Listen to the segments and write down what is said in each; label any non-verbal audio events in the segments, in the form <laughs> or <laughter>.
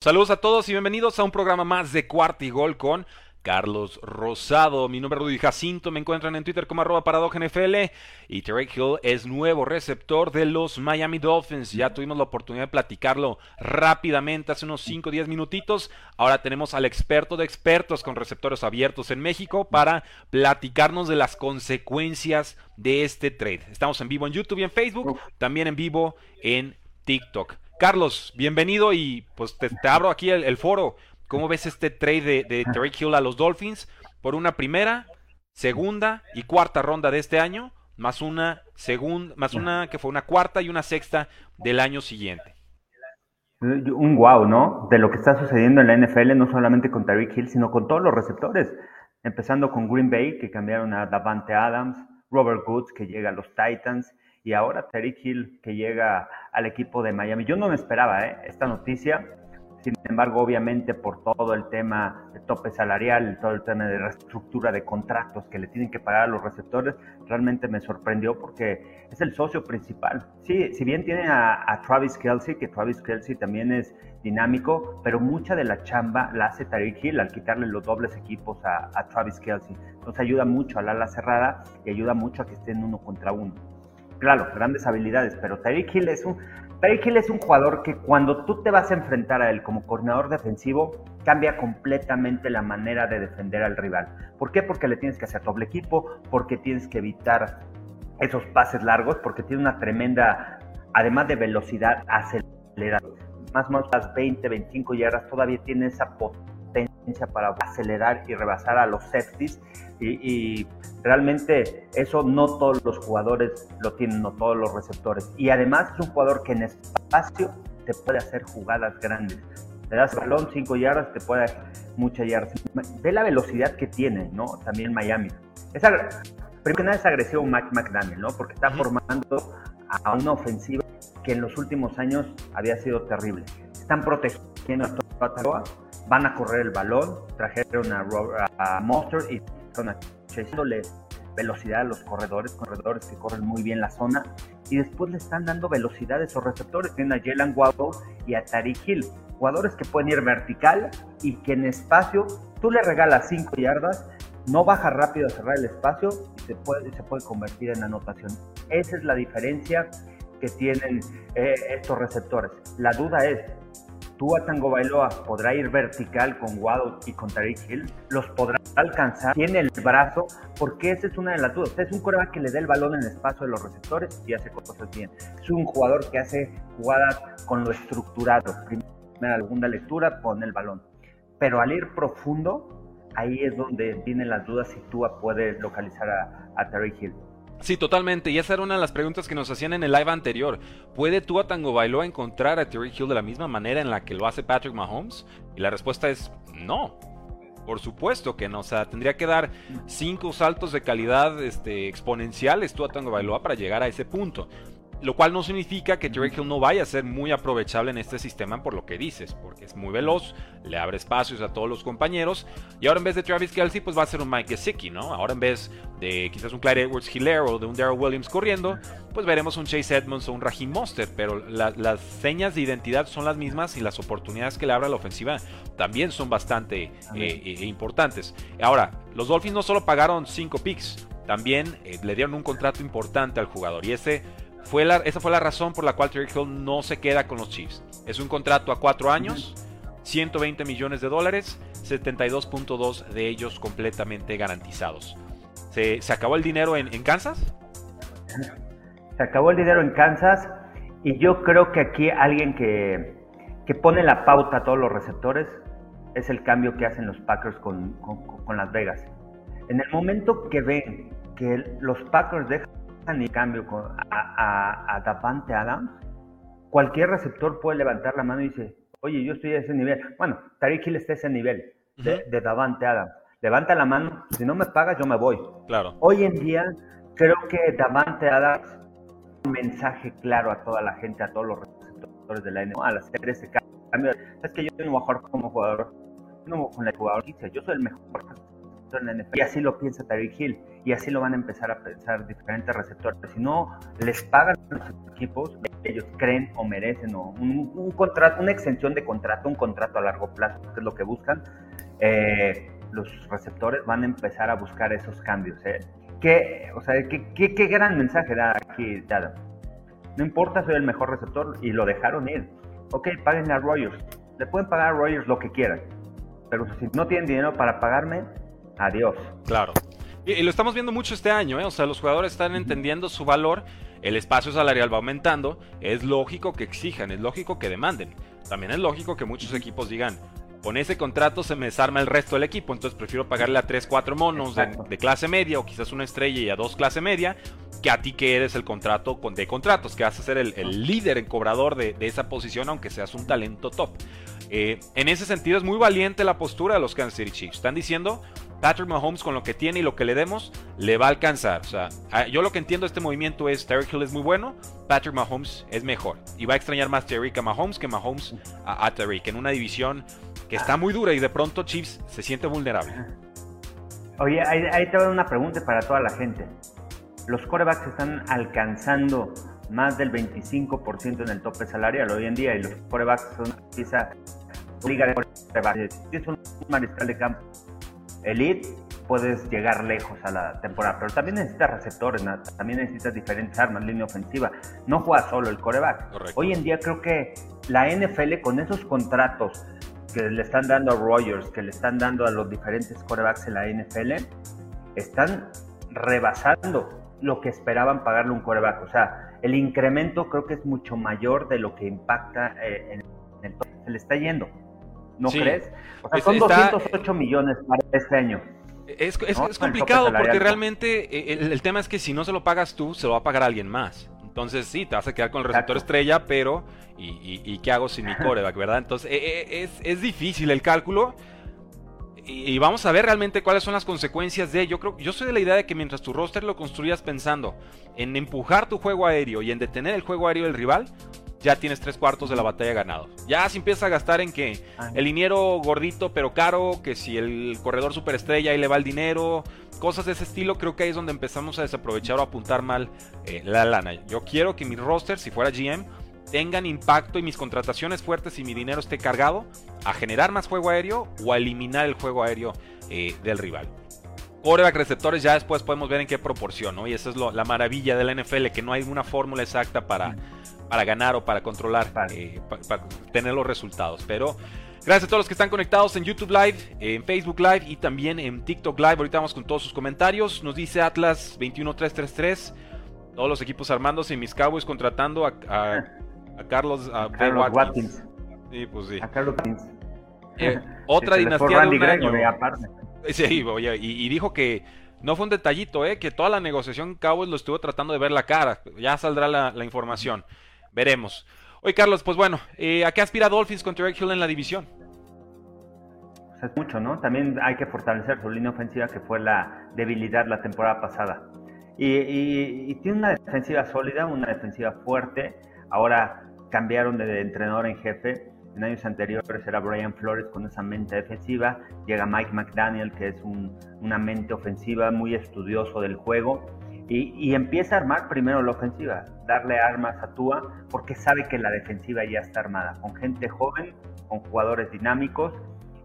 Saludos a todos y bienvenidos a un programa más de Cuarta y Gol con Carlos Rosado. Mi nombre es Rudy Jacinto, me encuentran en Twitter como arroba NFL y Terry Hill es nuevo receptor de los Miami Dolphins. Ya tuvimos la oportunidad de platicarlo rápidamente hace unos 5 o 10 minutitos. Ahora tenemos al experto de expertos con receptores abiertos en México para platicarnos de las consecuencias de este trade. Estamos en vivo en YouTube y en Facebook, también en vivo en TikTok. Carlos, bienvenido y pues te, abro aquí el, foro. ¿Cómo ves este trade de, de <laughs> Hill a los Dolphins por una primera, segunda y cuarta ronda de este año, más una segunda, más una que fue una cuarta y una sexta del año siguiente? Un wow, ¿no? De lo que está sucediendo en la NFL, no solamente con Tyreek Hill, sino con todos los receptores. Empezando con Green Bay, que cambiaron a Davante Adams, Robert Woods, que llega a los Titans, y ahora Terry Hill que llega al equipo de Miami. Yo no me esperaba ¿eh? esta noticia, sin embargo, obviamente por todo el tema de tope salarial, todo el tema de reestructura de contratos que le tienen que pagar a los receptores, realmente me sorprendió porque es el socio principal. Sí, si bien tiene a, Travis Kelsey, que Travis Kelsey también es dinámico, pero mucha de la chamba la hace Tariq Hill al quitarle los dobles equipos a, a Travis Kelsey. Entonces ayuda mucho al ala cerrada y ayuda mucho a que estén uno contra uno claro, grandes habilidades, pero Tyreek Hill es un Hill es un jugador que cuando tú te vas a enfrentar a él como coordinador defensivo, cambia completamente la manera de defender al rival. ¿Por qué? Porque le tienes que hacer doble equipo, porque tienes que evitar esos pases largos, porque tiene una tremenda, además de velocidad, acelerada. Más o menos las 20, 25 yardas, todavía tiene esa potencia para acelerar y rebasar a los safeties y, realmente eso no todos los jugadores lo tienen, no todos los receptores. Y además es un jugador que en espacio te puede hacer jugadas grandes. Le das el balón 5 yardas, te puede hacer muchas yardas. Ve la velocidad que tiene, ¿no? También Miami. primero que nada es agresivo Mac McDaniel, ¿no? Porque está formando a una ofensiva que en los últimos años había sido terrible. Están protegiendo a toda van a correr el balón, trajeron a, a Monster y están echándole velocidad a los corredores, corredores que corren muy bien la zona, y después le están dando velocidad a esos receptores, tienen a Jalen Waddle y a Tariq Hill, jugadores que pueden ir vertical y que en espacio tú le regalas 5 yardas, no baja rápido a cerrar el espacio y se puede, se puede convertir en anotación. Esa es la diferencia que tienen eh, estos receptores. La duda es, Tua Tango Bailoa podrá ir vertical con Waddle y con Tariq Hill, los podrá alcanzar, tiene el brazo, porque esa es una de las dudas. Es un coreback que le dé el balón en el espacio de los receptores y hace cosas bien. Es un jugador que hace jugadas con lo estructurado. Primera, segunda lectura, pone el balón. Pero al ir profundo, ahí es donde vienen las dudas si Tua puede localizar a, a Tariq Hill. Sí, totalmente. Y esa era una de las preguntas que nos hacían en el live anterior. ¿Puede Tua Tango Bailoa encontrar a Terry Hill de la misma manera en la que lo hace Patrick Mahomes? Y la respuesta es no. Por supuesto que no. O sea, tendría que dar cinco saltos de calidad este, exponenciales Tua Tango Bailoa para llegar a ese punto. Lo cual no significa que Drake Hill no vaya a ser muy aprovechable en este sistema por lo que dices, porque es muy veloz, le abre espacios a todos los compañeros. Y ahora en vez de Travis Kelsey, pues va a ser un Mike Gesicki, ¿no? Ahora en vez de quizás un Clyde Edwards Hilaire o de un Daryl Williams corriendo, pues veremos un Chase Edmonds o un Raheem Monster. Pero las señas de identidad son las mismas y las oportunidades que le abre la ofensiva también son bastante eh, eh, importantes. Ahora, los Dolphins no solo pagaron 5 picks, también eh, le dieron un contrato importante al jugador. Y ese esa fue la razón por la cual Terry Hill no se queda con los Chiefs. Es un contrato a cuatro años, 120 millones de dólares, 72.2 de ellos completamente garantizados. ¿Se, acabó el dinero en, Kansas? Se acabó el dinero en Kansas y yo creo que aquí alguien que, pone la pauta a todos los receptores es el cambio que hacen los Packers con, con Las Vegas. En el momento que ven que los Packers dejan y cambio a, a, Davante Adams, cualquier receptor puede levantar la mano y dice, oye, yo estoy a ese nivel. Bueno, Tariq Hill está a ese nivel de, de Davante Adams. Levanta la mano, si no me pagas, yo me voy. Claro. Hoy en día, creo que Davante Adams un mensaje claro a toda la gente, a todos los receptores de la NFL, al hacer ese cambio. Es que yo no voy a jugar como jugador, no con el jugador yo soy el mejor en la NFL. Y así lo piensa Tariq Hill, y así lo van a empezar a pensar diferentes receptores. Si no les pagan los equipos, ellos creen o merecen o un, contrato, una extensión de contrato, un contrato a largo plazo, que es lo que buscan. Eh, los receptores van a empezar a buscar esos cambios. ¿eh? ¿Qué, o sea, ¿qué, qué, qué gran mensaje da aquí Adam? No importa, soy el mejor receptor y lo dejaron ir. Ok, paguen a Rogers. Le pueden pagar a Rogers lo que quieran. Pero si no tienen dinero para pagarme, adiós. Claro. Y, y lo estamos viendo mucho este año, ¿eh? O sea, los jugadores están entendiendo su valor, el espacio salarial va aumentando, es lógico que exijan, es lógico que demanden. También es lógico que muchos equipos digan, con ese contrato se me desarma el resto del equipo, entonces prefiero pagarle a 3, 4 monos de, de, clase media o quizás una estrella y a dos clase media, que a ti que eres el contrato de contratos, que vas a ser el, el líder en cobrador de, de, esa posición, aunque seas un talento top. Eh, en ese sentido es muy valiente la postura de los Kansas City Chiefs. Están diciendo, Patrick Mahomes con lo que tiene y lo que le demos, le va a alcanzar. O sea, yo lo que entiendo de este movimiento es, Terry Hill es muy bueno, Patrick Mahomes es mejor. Y va a extrañar más Terry a Mahomes que Mahomes a, a Terry, en una división que está muy dura y de pronto Chiefs se siente vulnerable. Oye, ahí, ahí te voy a una pregunta para toda la gente. Los corebacks están alcanzando más del 25% en el tope salarial hoy en día y los corebacks son quizá liga de corebacks. Si es un mariscal de campo elite, puedes llegar lejos a la temporada, pero también necesitas receptores, ¿no? también necesitas diferentes armas, línea ofensiva. No juega solo el coreback. Correcto. Hoy en día creo que la NFL con esos contratos que le están dando a Rogers, que le están dando a los diferentes corebacks en la NFL, están rebasando lo que esperaban pagarle un coreback. O sea, el incremento creo que es mucho mayor de lo que impacta eh, en el Se le está yendo. ¿No sí. crees? O sea, son está, 208 millones para este año. Es, es, ¿no? es complicado porque realmente el, el, tema es que si no se lo pagas tú, se lo va a pagar alguien más. Entonces sí, te vas a quedar con el receptor Exacto. estrella, pero ¿y, y, y, qué hago sin mi <laughs> coreback, verdad? Entonces e, es, es, difícil el cálculo. Y, vamos a ver realmente cuáles son las consecuencias de. Yo creo, yo soy de la idea de que mientras tu roster lo construyas pensando en empujar tu juego aéreo y en detener el juego aéreo del rival, ya tienes tres cuartos de la batalla ganado. Ya si empiezas a gastar en que el liniero gordito pero caro, que si el corredor superestrella ahí le va el dinero, cosas de ese estilo, creo que ahí es donde empezamos a desaprovechar o apuntar mal eh, la lana. Yo quiero que mi roster, si fuera GM, tengan impacto y mis contrataciones fuertes y mi dinero esté cargado a generar más juego aéreo o a eliminar el juego aéreo eh, del rival. Coreback receptores ya después podemos ver en qué proporción, ¿no? Y esa es lo, la maravilla de la NFL, que no hay una fórmula exacta para, para ganar o para controlar, eh, para, para tener los resultados. Pero Gracias a todos los que están conectados en YouTube Live, en Facebook Live y también en TikTok Live. Ahorita vamos con todos sus comentarios. Nos dice Atlas 21333. Todos los equipos armándose y mis Cowboys contratando a, a, a Carlos, a, Carlos Watkins. Watkins. Sí, pues sí. A Carlos Watkins. Eh, otra dinastía de un año. Sí, oye, y, y, dijo que no fue un detallito, eh, que toda la negociación Cowboys lo estuvo tratando de ver la cara. Ya saldrá la, la información. Veremos. Oye, Carlos, pues bueno, eh, ¿a qué aspira Dolphins con Terry Hill en la división? Es mucho, ¿no? También hay que fortalecer su línea ofensiva, que fue la debilidad la temporada pasada. Y tiene una defensiva sólida, una defensiva fuerte. Ahora cambiaron de entrenador en jefe. En años anteriores era Brian Flores con esa mente defensiva. Llega Mike McDaniel, que es un, una mente ofensiva muy estudioso del juego. Y, y, empieza a armar primero la ofensiva, darle armas a Tua, porque sabe que la defensiva ya está armada, con gente joven, con jugadores dinámicos,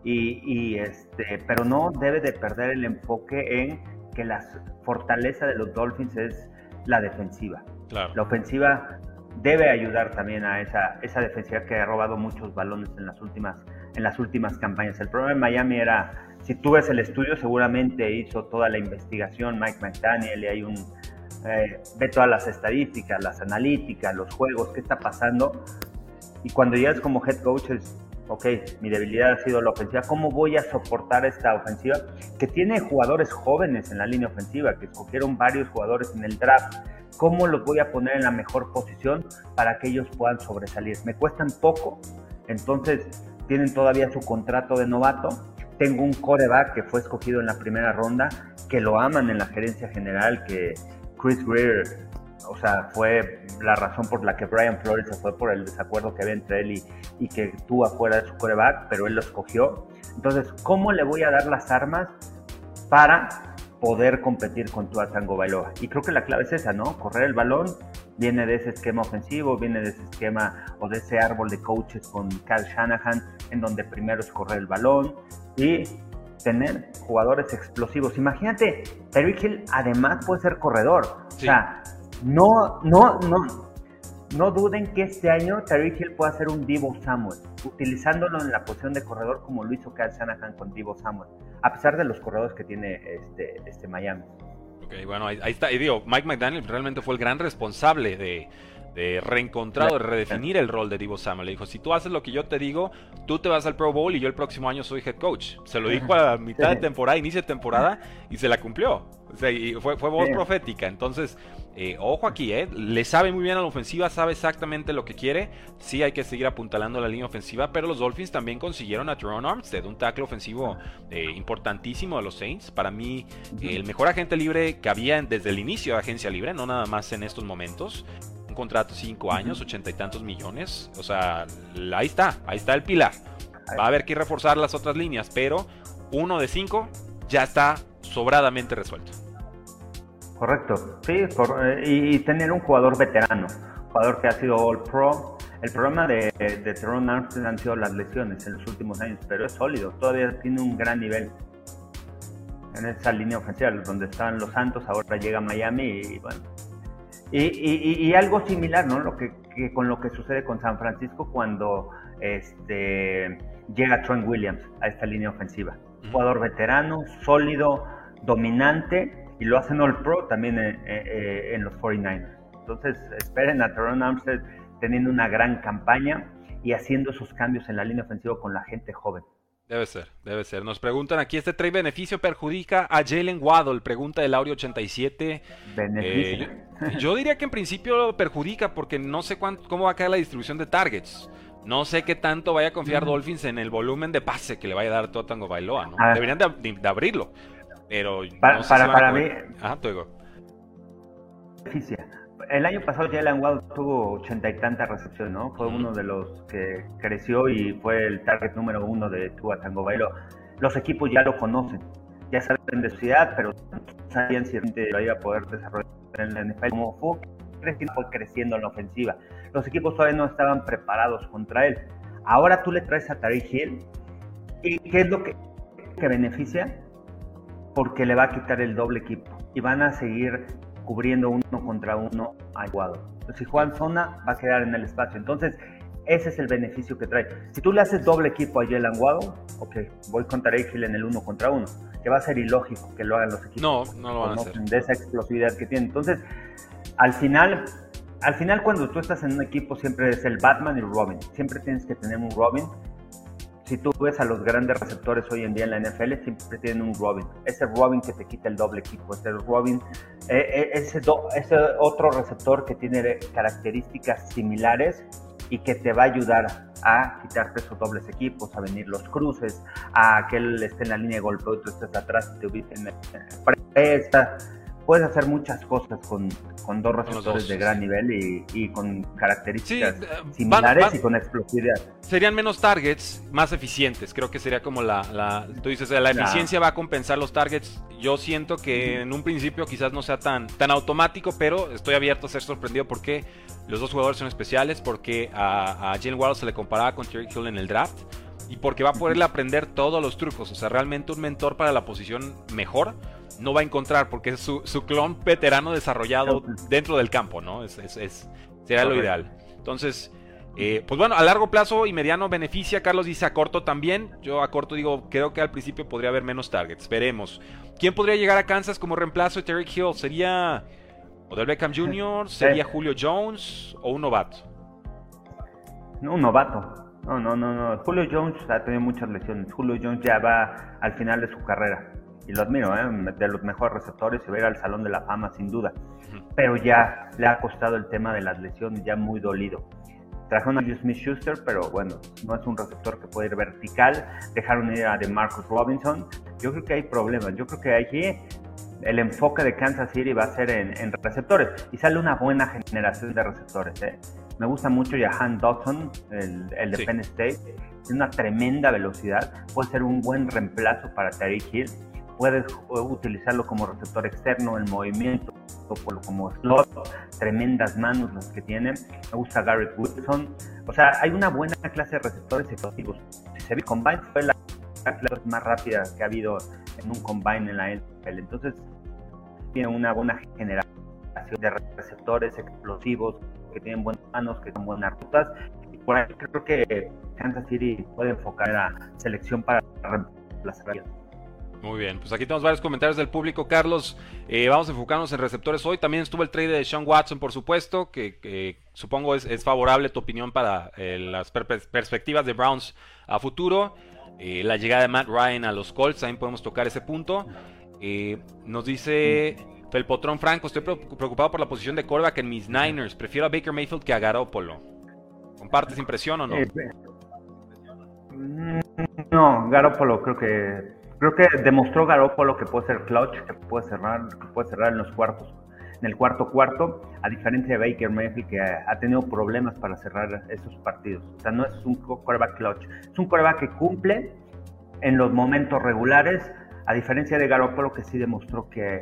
y, y este, pero no debe de perder el enfoque en que la fortaleza de los Dolphins es la defensiva. Claro. La ofensiva debe ayudar también a esa, esa defensiva que ha robado muchos balones en las últimas, en las últimas campañas. El problema de Miami era si tú ves el estudio, seguramente hizo toda la investigación Mike McDaniel y hay un... Eh, ve todas las estadísticas, las analíticas, los juegos, qué está pasando. Y cuando llegas como head coach es, ok, mi debilidad ha sido la ofensiva, ¿cómo voy a soportar esta ofensiva? Que tiene jugadores jóvenes en la línea ofensiva, que escogieron varios jugadores en el draft. ¿Cómo los voy a poner en la mejor posición para que ellos puedan sobresalir? Me cuestan poco, Entonces, tienen todavía su contrato de novato. Tengo un coreback que fue escogido en la primera ronda, que lo aman en la gerencia general, que Chris Greer, o sea, fue la razón por la que Brian Flores se fue por el desacuerdo que había entre él y, que tuvo afuera de su coreback, pero él lo escogió. Entonces, ¿cómo le voy a dar las armas para poder competir con Tua Tango Bailoa. Y creo que la clave es esa, ¿no? Correr el balón, viene de ese esquema ofensivo, viene de ese esquema o de ese árbol de coaches con Kyle Shanahan, en donde primero es correr el balón y tener jugadores explosivos. Imagínate, Terry Hill además puede ser corredor. O sea, no, no, no, no duden que este año Terry Hill pueda ser un Divo Samuel, utilizándolo en la posición de corredor como lo hizo Kyle Shanahan con Divo Samuel a pesar de los corredores que tiene este, este Miami. Ok, bueno, ahí, está. Y digo, Mike McDaniel realmente fue el gran responsable de, de reencontrar o de redefinir el rol de Divo Samuel. Le dijo, si tú haces lo que yo te digo, tú te vas al Pro Bowl y yo el próximo año soy head coach. Se lo dijo a mitad de temporada, inicio de temporada, y se la cumplió. O sea, y fue, fue voz profética. Entonces, eh, ojo aquí, ¿eh? Le sabe muy bien a la ofensiva, sabe exactamente lo que quiere. Sí hay que seguir apuntalando la línea ofensiva, pero los Dolphins también consiguieron a Teron Armstead, un tackle ofensivo eh, importantísimo de los Saints. Para mí, el mejor agente libre que había desde el inicio de agencia libre, no nada más en estos momentos. Un contrato cinco años, ochenta y tantos millones. O sea, ahí está, ahí está el pilar. Va a haber que reforzar las otras líneas, pero uno de cinco ya está sobradamente resuelto. Correcto, sí, eh, y, tener un jugador veterano, jugador que ha sido All Pro. El problema de, de Teron Armstead han sido las lesiones en los últimos años, pero es sólido, todavía tiene un gran nivel en esa línea ofensiva, donde están los Santos, ahora llega Miami y bueno. Y, algo similar, ¿no? Lo que, con lo que sucede con San Francisco cuando este, llega Trent Williams a esta línea ofensiva. Jugador veterano, sólido, dominante y lo hacen All Pro también en, en los 49ers. Entonces esperen a Teron Armstead teniendo una gran campaña y haciendo esos cambios en la línea ofensiva con la gente joven. Debe ser, debe ser. Nos preguntan aquí, ¿este trade beneficio perjudica a Jalen Waddle? Pregunta el Audio 87. Beneficio. Eh, yo, diría que en principio perjudica porque no sé cuánto, cómo va a caer la distribución de targets. No sé qué tanto vaya a confiar Dolphins en el volumen de pase que le vaya a dar a Tango Bailoa. ¿no? Deberían de, abrirlo. Pero para, para, mí. Ajá, te El año pasado Jalen Waddle tuvo ochenta y tantas recepciones, ¿no? Fue uno de los que creció y fue el target número uno de Tua Tango Bailo. Los equipos ya lo conocen, ya saben de su edad, pero sabían si lo iba a poder desarrollar en la NFL. Como fue creciendo, fue creciendo en la ofensiva. Los equipos todavía no estaban preparados contra él. Ahora tú le traes a Tariq Hill y ¿qué es lo que, que beneficia? Porque le va a quitar el doble equipo y van a seguir cubriendo uno contra uno a. Si Juan zona, va a quedar en el espacio. Entonces, ese es el beneficio que trae. Si tú le haces doble equipo a Jalen Waddle, ok, voy contra Hill en el uno contra uno, que va a ser ilógico que lo hagan los equipos. No, no lo van a hacer. De esa explosividad que tiene. Entonces, al final, al final cuando tú estás en un equipo siempre es el Batman y Robin. Siempre tienes que tener un Robin si tú ves a los grandes receptores hoy en día en la NFL, siempre tienen un Robin. Ese Robin que te quita el doble equipo, ese Robin, eh, eh, ese, ese otro receptor que tiene características similares y que te va a ayudar a quitarte esos dobles equipos, a venir los cruces, a que él esté en la línea de golpe, tú estés atrás y te ubiques en presta puedes hacer muchas cosas con, con dos receptores de gran nivel y, con características eh, similares y con explosividad. Serían menos targets, más eficientes. Creo que sería como la. la tú dices, la eficiencia va a compensar los targets. Yo siento que en un principio quizás no sea tan, tan automático, pero estoy abierto a ser sorprendido porque los dos jugadores son especiales, porque a, a Jalen Waddle se le comparaba con Terry Hill en el draft y porque va a poderle aprender todos los trucos. O sea, realmente un mentor para la posición mejor no va a encontrar porque es su, clon veterano desarrollado dentro del campo, ¿no? Es, es, será lo ideal. Entonces, eh, pues bueno, a largo plazo y mediano beneficia. Carlos dice a corto también. Yo a corto digo, creo que al principio podría haber menos targets. Veremos. ¿Quién podría llegar a Kansas como reemplazo de Terry Hill? ¿Sería Odell Beckham <laughs> Jr.? ¿Sería Julio Jones o un novato? No, un novato. No, no, no, no. Julio Jones ha tenido muchas lesiones. Julio Jones ya va al final de su carrera y lo admiro, ¿eh? de los mejores receptores, se va a ir al Salón de la Fama sin duda, pero ya le ha costado el tema de las lesiones, ya muy dolido. Trajeron a Smith Schuster, pero bueno, no es un receptor que puede ir vertical. Dejaron ir a de Marcus Robinson. Yo creo que hay problemas. Yo creo que aquí el enfoque de Kansas City va a ser en, receptores y sale una buena generación de receptores. ¿eh? Me gusta mucho Jahan Dodson, el, de Penn State. Tiene una tremenda velocidad. Puede ser un buen reemplazo para Terry Hill puedes utilizarlo como receptor externo, el movimiento, como slot, tremendas manos las que tiene. Me gusta Garrett Wilson. O sea, hay una buena clase de receptores explosivos. Si se ve combine, fue la clase más rápida que ha habido en un combine en la NFL. Entonces, tiene una buena generación de receptores explosivos que tienen buenas manos, que son buenas rutas. Y por ahí creo que Kansas City puede enfocar la selección para reemplazar muy bien, pues aquí tenemos varios comentarios del público, Carlos. Eh, vamos a enfocarnos en receptores hoy. También estuvo el trade de Sean Watson, por supuesto, que, supongo es, favorable tu opinión para eh, las perspectivas de Browns a futuro. Eh, la llegada de Matt Ryan a los Colts, también podemos tocar ese punto. nos dice Felpotrón Franco, estoy preocupado por la posición de quarterback en mis Niners. Prefiero a Baker Mayfield que a Garoppolo. ¿Compartes impresión o no? Mm, no, Garoppolo creo que Creo que demostró Garoppolo que puede ser clutch, que puede cerrar, que puede cerrar en los cuartos, en el cuarto cuarto, a diferencia de Baker Mayfield que ha tenido problemas para cerrar esos partidos. O sea, no es un quarterback clutch, es un quarterback que cumple en los momentos regulares, a diferencia de Garoppolo que sí demostró que,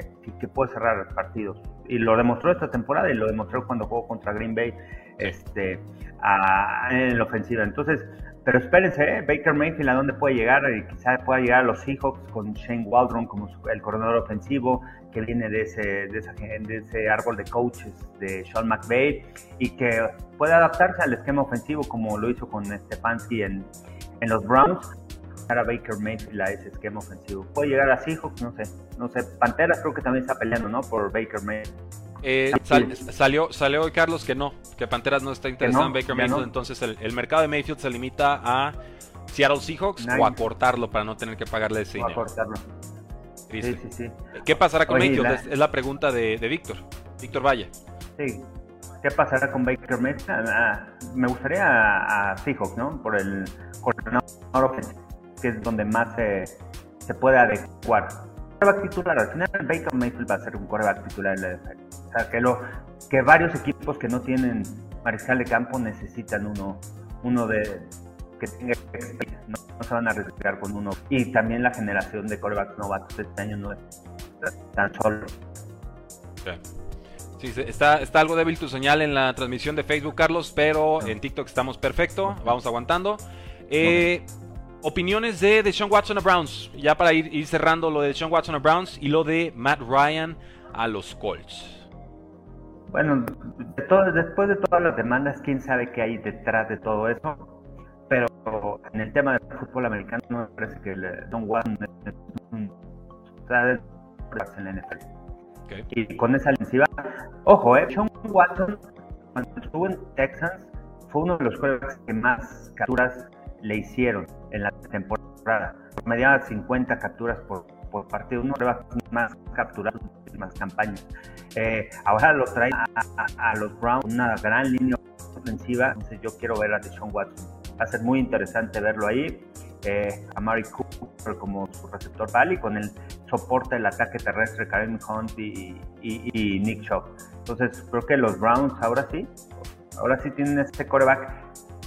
puede cerrar partidos. Y lo demostró esta temporada y lo demostró cuando jugó contra Green Bay este, en la ofensiva. Entonces, pero espérense, ¿eh? Baker Mayfield a dónde puede llegar y quizás pueda llegar a los Seahawks con Shane Waldron como el coordinador ofensivo que viene de ese, de, ese árbol de coaches de Sean McVay y que puede adaptarse al esquema ofensivo como lo hizo con Stefanski en, en los Browns a Baker Mayfield a ese esquema ofensivo. Puede llegar a Seahawks, no sé, no sé. Panteras creo que también está peleando, ¿no? Por Baker Mayfield. Eh, salió, salió hoy Carlos que no, que Panteras no está interesado en Baker Mayfield, entonces el, mercado de Mayfield se limita a Seattle Seahawks o a cortarlo para no tener que pagarle ese dinero. a cortarlo. Sí, sí, sí. ¿Qué pasará con Mayfield? Es, la pregunta de, Víctor. Víctor Valle. Sí. ¿Qué pasará con Baker Mayfield? Ah, me gustaría a, Seahawks, ¿no? Por el coordinador que es donde más se, se puede adecuar coreback titular. Al final, Baker Mayfield va a ser un coreback titular en la NFL. O sea, que, lo, que varios equipos que no tienen mariscal de campo necesitan uno, uno de que tenga experiencia. No, se van a arriesgar con uno. Y también la generación de corebacks novatos este año no es tan solo. Sí, está, está algo débil tu señal en la transmisión de Facebook, Carlos, pero en TikTok estamos perfecto. Vamos aguantando. Eh, opiniones de, de Sean Watson a Browns. Ya para ir, cerrando lo de Sean Watson a Browns y lo de Matt Ryan a los Colts. Bueno, después de todas las demandas, quién sabe qué hay detrás de todo eso. Pero en el tema del fútbol americano, me parece que Sean Watson es un en la NFL. Y con esa ofensiva, ojo, eh, Sean Watson, cuando estuvo en Texas, fue uno de los jugadores que más capturas le hicieron en la temporada. Mediaba 50 capturas por, por partido, uno de los más capturados en las últimas campañas. Eh, ahora lo trae a, los Browns, una gran línea ofensiva, entonces yo quiero ver a Deshaun Watson. Va a ser muy interesante verlo ahí. Eh, a Mari Cooper como su receptor Valley con el soporte del ataque terrestre Karen Hunt y, y, Nick Chubb. Entonces creo que los Browns ahora sí, ahora sí tienen este coreback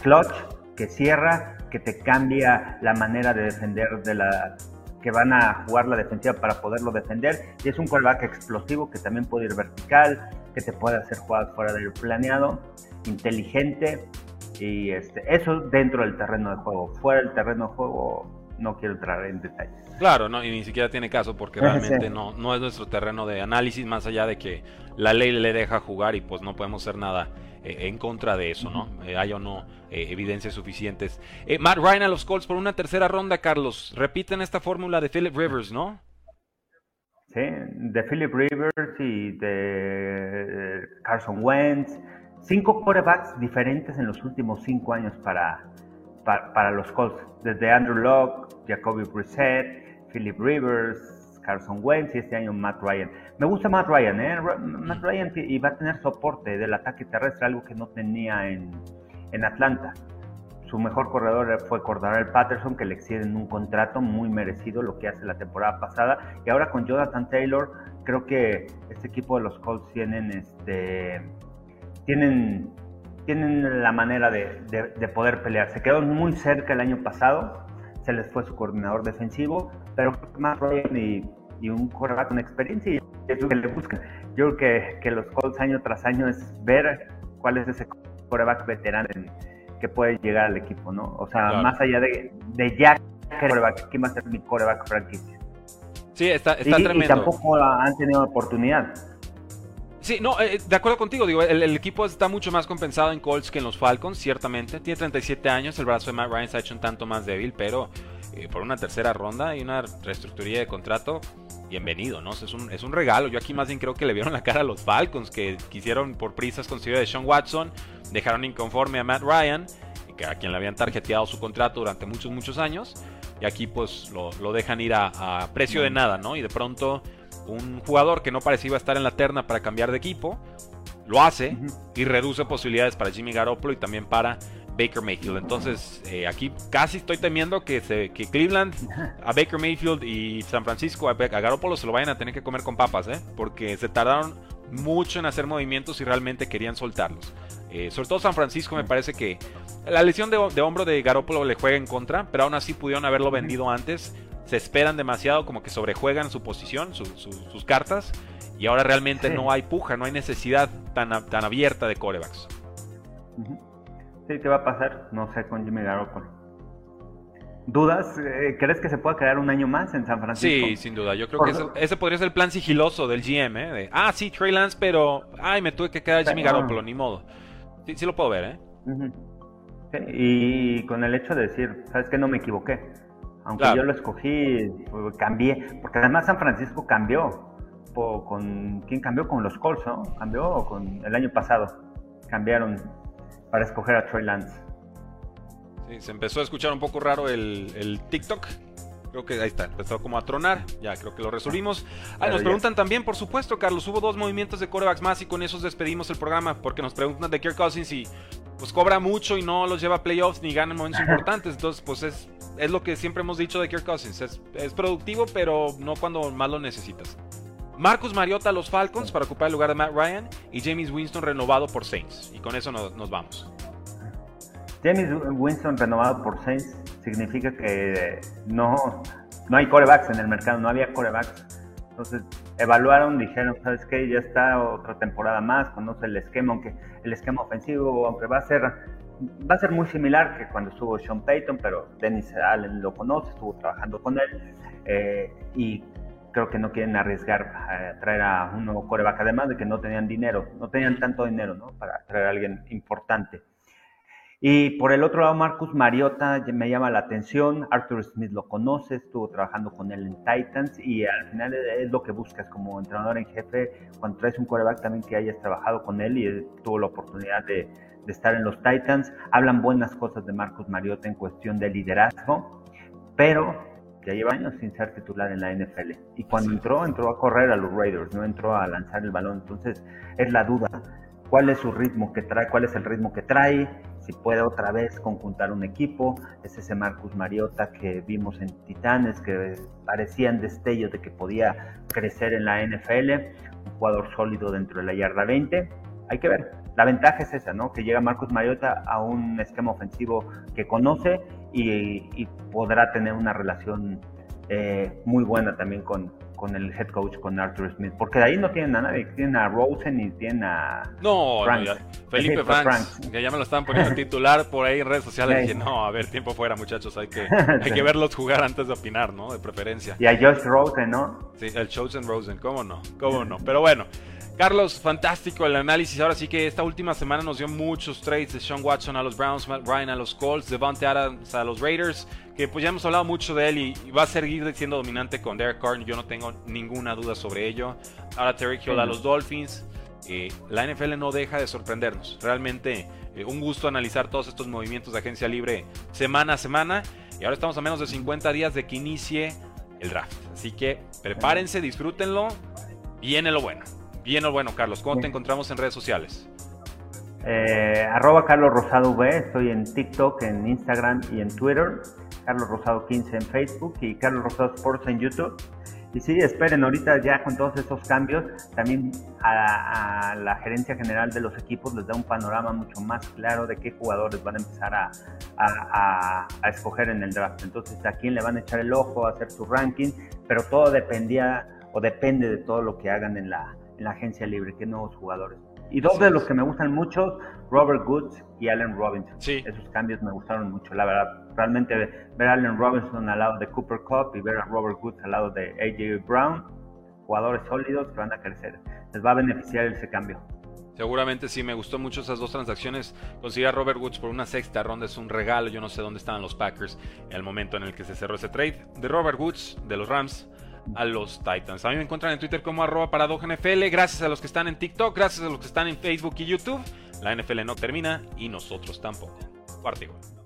clutch que cierra, que te cambia la manera de defender de la que van a jugar la defensiva para poderlo defender y es un quarterback explosivo que también puede ir vertical, que te puede hacer jugadas fuera del planeado, inteligente y este, eso dentro del terreno de juego. Fuera del terreno de juego no quiero entrar en detalles. Claro, no, y ni siquiera tiene caso porque realmente no, no es nuestro terreno de análisis más allá de que la ley le deja jugar y pues no podemos hacer nada en contra de eso, ¿no? Eh, hay o no eh, evidencias suficientes. Matt Ryan a los Colts por una tercera ronda, Carlos. Repiten esta fórmula de Philip Rivers, ¿no? Sí, de Philip Rivers y de Carson Wentz. Cinco quarterbacks diferentes en los últimos cinco años para, para, los Colts. Desde Andrew Locke, Jacoby Brissett, Philip Rivers, Carson Wentz y este año Matt Ryan. Me gusta Matt Ryan, ¿eh? Matt Ryan y va a tener soporte del ataque terrestre, algo que no tenía en, en Atlanta. Su mejor corredor fue Cordarel Patterson, que le extienden un contrato muy merecido, lo que hace la temporada pasada. Y ahora con Jonathan Taylor, creo que este equipo de los Colts tienen, este, tienen, tienen la manera de, de, poder pelear. Se quedó muy cerca el año pasado, se les fue su coordinador defensivo, pero más Ryan y, y un corredor con experiencia y es lo que le buscan. Yo creo que, que, los Colts año tras año es ver cuál es ese coreback veterano que puede llegar al equipo, ¿no? O sea, más allá de, de ya coreback, ¿quién va a ser mi coreback franquicia? Sí, está, está tremendo. Y tampoco han tenido oportunidad. Sí, no, eh, de acuerdo contigo, digo, el, equipo está mucho más compensado en Colts que en los Falcons, ciertamente. Tiene 37 años, el brazo de Matt Ryan se ha hecho un tanto más débil, pero eh, por una tercera ronda y una reestructuría de contrato, bienvenido, ¿no? Es un, es un regalo. Yo aquí más bien creo que le vieron la cara a los Falcons, que quisieron por prisas conseguir de Sean Watson, dejaron inconforme a Matt Ryan, que a quien le habían tarjeteado su contrato durante muchos, muchos años, y aquí pues lo, dejan ir a, precio de nada, ¿no? Y de pronto un jugador que no parecía iba a estar en la terna para cambiar de equipo, lo hace y reduce posibilidades para Jimmy Garoppolo y también para Baker Mayfield. Entonces, eh, aquí casi estoy temiendo que, se, que Cleveland, a Baker Mayfield y San Francisco, a, a Garoppolo se lo vayan a tener que comer con papas, ¿eh? porque se tardaron mucho en hacer movimientos y realmente querían soltarlos. Eh, sobre todo San Francisco me parece que la lesión de, hombro de Garoppolo le juega en contra, pero aún así pudieron haberlo vendido antes. Se esperan demasiado, como que sobrejuegan su posición, sus cartas, y ahora realmente no hay puja, no hay necesidad tan, tan abierta de corebacks. Sí, ¿qué va a pasar? No sé con Jimmy Garoppolo. ¿Dudas? Eh, ¿Crees que se pueda quedar un año más en San Francisco? Sí, sin duda. Yo creo que ese, podría ser el plan sigiloso del GM, ¿eh? ah, sí, Trey Lance, pero... Ay, me tuve que quedar Jimmy Garoppolo, ni modo. Sí, sí lo puedo ver, ¿eh? y con el hecho de decir, ¿sabes qué? No me equivoqué. Aunque yo lo escogí, pues, cambié. Porque además San Francisco cambió. con ¿Quién cambió? Con los Colts, ¿no? Cambió con el año pasado. Cambiaron para escoger a Trey Lance. Sí, se empezó a escuchar un poco raro el, el TikTok. Creo que ahí está, empezó como a tronar. Ya creo que lo resolvimos. Ah, nos preguntan también, por supuesto, Carlos, hubo dos movimientos de corebacks más y con esos despedimos el programa. Porque nos preguntan de Kirk Cousins y pues cobra mucho y no los lleva a playoffs ni gana en momentos importantes. Entonces, pues es, es lo que siempre hemos dicho de Kirk Cousins. Es, es productivo, pero no cuando más lo necesitas. Marcus Mariota a los Falcons para ocupar el lugar de Matt Ryan y James Winston renovado por Saints. Y con eso nos, nos vamos. James Winston renovado por Saints significa que no, no hay corebacks en el mercado, no había corebacks. Entonces evaluaron, dijeron, ¿sabes qué? Ya está otra temporada más, conoce el esquema, aunque el esquema ofensivo, aunque va a ser va a ser muy similar que cuando estuvo Sean Payton, pero Dennis Allen lo conoce, estuvo trabajando con él eh, y creo que no quieren arriesgar a traer a un nuevo coreback, además de que no tenían dinero, no tenían tanto dinero ¿no? para traer a alguien importante. Y por el otro lado, Marcus Mariota me llama la atención. Arthur Smith lo conoce, estuvo trabajando con él en Titans y al final es lo que buscas como entrenador en jefe. Cuando traes un quarterback también que hayas trabajado con él y tuvo la oportunidad de, estar en los Titans. Hablan buenas cosas de Marcus Mariota en cuestión de liderazgo, pero ya lleva años sin ser titular en la NFL. Y cuando entró, entró a correr a los Raiders, no entró a lanzar el balón. Entonces es la duda. ¿Cuál es su ritmo que trae? ¿Cuál es el ritmo que trae? si puede otra vez conjuntar un equipo. Es ese Marcus Mariota que vimos en Titanes, que parecían destellos de que podía crecer en la NFL, un jugador sólido dentro de la yarda 20. Hay que ver. La ventaja es esa, ¿no? Que llega Marcus Mariota a un esquema ofensivo que conoce y, podrá tener una relación eh, muy buena también con, con el head coach, con Arthur Smith, porque de ahí no tienen a nadie, tienen a Rosen y tienen a no, Felipe Franks, que ya me lo estaban poniendo <laughs> titular por ahí en redes sociales, y dije, no, a ver, tiempo fuera muchachos, hay que, <laughs> hay que verlos jugar antes de opinar, ¿no? De preferencia. Y a Josh Rosen, ¿no? Sí, el Chosen Rosen, cómo no, cómo no, pero bueno. Carlos, fantástico el análisis. Ahora sí que esta última semana nos dio muchos trades de Sean Watson a los Browns, Matt Ryan a los Colts, Devante Adams a los Raiders, que pues ya hemos hablado mucho de él y, va a seguir siendo dominante con Derek Carr, yo no tengo ninguna duda sobre ello. Ahora Terry Hill a los Dolphins. Eh, la NFL no deja de sorprendernos. Realmente eh, un gusto analizar todos estos movimientos de agencia libre semana a semana. Y ahora estamos a menos de 50 días de que inicie el draft. Así que prepárense, disfrútenlo. Viene lo bueno. Bien o bueno, Carlos, ¿cómo te encontramos en redes sociales? Eh, arroba Carlos Rosado V, estoy en TikTok, en Instagram y en Twitter. Carlos Rosado 15 en Facebook y Carlos Rosado Sports en YouTube. Y sí, esperen, ahorita ya con todos estos cambios, también a, la gerencia general de los equipos les da un panorama mucho más claro de qué jugadores van a empezar a, a, escoger en el draft. Entonces, a quién le van a echar el ojo, a hacer su ranking, pero todo dependía o depende de todo lo que hagan en la, en la agencia libre, qué nuevos jugadores. Y dos de los que me gustan mucho, Robert Woods y Allen Robinson. Sí. Esos cambios me gustaron mucho, la verdad. Realmente ver a Allen Robinson al lado de Cooper Cup y ver a Robert Woods al lado de AJ Brown, jugadores sólidos que van a crecer. Les va a beneficiar ese cambio. Seguramente sí, me gustó mucho esas dos transacciones. Conseguir a Robert Woods por una sexta ronda es un regalo. Yo no sé dónde estaban los Packers en el momento en el que se cerró ese trade. De Robert Woods, de los Rams, a los Titans. A mí me encuentran en Twitter como arroba NFL. Gracias a los que están en TikTok, gracias a los que están en Facebook y YouTube. La NFL no termina y nosotros tampoco. Cuarto